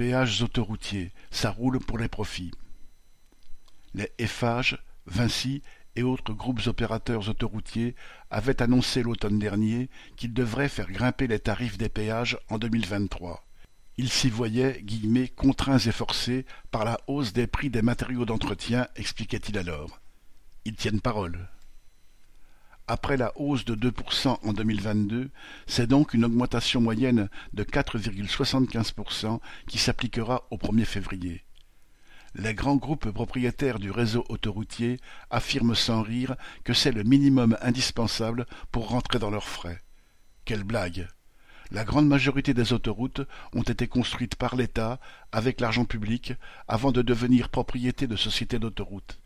Péages autoroutiers, ça roule pour les profits. Les Eiffage, Vinci et autres groupes opérateurs autoroutiers avaient annoncé l'automne dernier qu'ils devraient faire grimper les tarifs des péages en 2023. Ils s'y voyaient guillemets, contraints et forcés par la hausse des prix des matériaux d'entretien, expliquait-il alors. Ils tiennent parole. Après la hausse de 2% en 2022, c'est donc une augmentation moyenne de 4,75% qui s'appliquera au 1er février. Les grands groupes propriétaires du réseau autoroutier affirment sans rire que c'est le minimum indispensable pour rentrer dans leurs frais. Quelle blague La grande majorité des autoroutes ont été construites par l'État avec l'argent public avant de devenir propriété de sociétés d'autoroutes.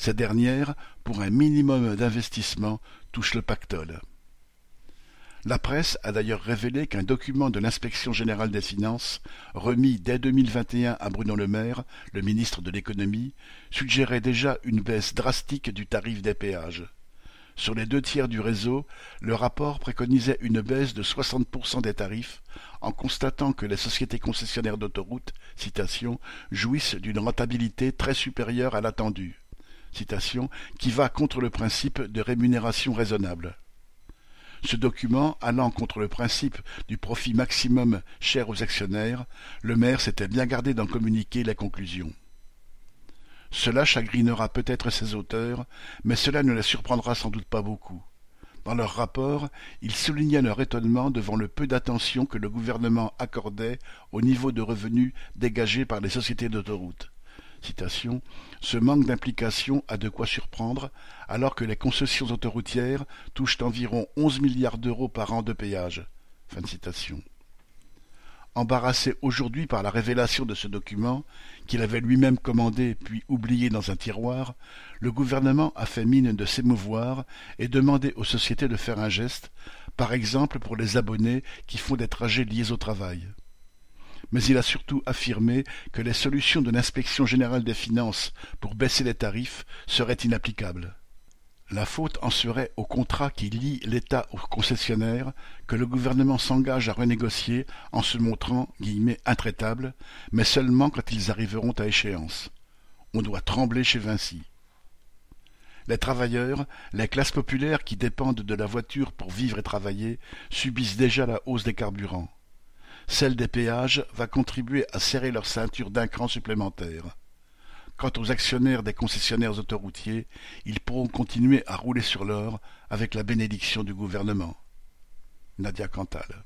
Ces dernières, pour un minimum d'investissement, touchent le pactole. La presse a d'ailleurs révélé qu'un document de l'inspection générale des finances, remis dès 2021 à Bruno Le Maire, le ministre de l'économie, suggérait déjà une baisse drastique du tarif des péages. Sur les deux tiers du réseau, le rapport préconisait une baisse de 60% des tarifs, en constatant que les sociétés concessionnaires d'autoroutes, jouissent d'une rentabilité très supérieure à l'attendue citation, qui va contre le principe de rémunération raisonnable. Ce document, allant contre le principe du profit maximum cher aux actionnaires, le maire s'était bien gardé d'en communiquer la conclusion. Cela chagrinera peut-être ses auteurs, mais cela ne les surprendra sans doute pas beaucoup. Dans leur rapport, ils soulignaient leur étonnement devant le peu d'attention que le gouvernement accordait au niveau de revenus dégagés par les sociétés d'autoroutes. Ce manque d'implication a de quoi surprendre, alors que les concessions autoroutières touchent environ onze milliards d'euros par an de péage. Embarrassé aujourd'hui par la révélation de ce document, qu'il avait lui-même commandé puis oublié dans un tiroir, le gouvernement a fait mine de s'émouvoir et demandé aux sociétés de faire un geste, par exemple pour les abonnés qui font des trajets liés au travail mais il a surtout affirmé que les solutions de l'inspection générale des finances pour baisser les tarifs seraient inapplicables. La faute en serait au contrat qui lie l'État aux concessionnaires que le gouvernement s'engage à renégocier en se montrant guillemets intraitables, mais seulement quand ils arriveront à échéance. On doit trembler chez Vinci. Les travailleurs, les classes populaires qui dépendent de la voiture pour vivre et travailler, subissent déjà la hausse des carburants celle des péages va contribuer à serrer leur ceinture d'un cran supplémentaire. Quant aux actionnaires des concessionnaires autoroutiers, ils pourront continuer à rouler sur l'or avec la bénédiction du gouvernement. Nadia Cantal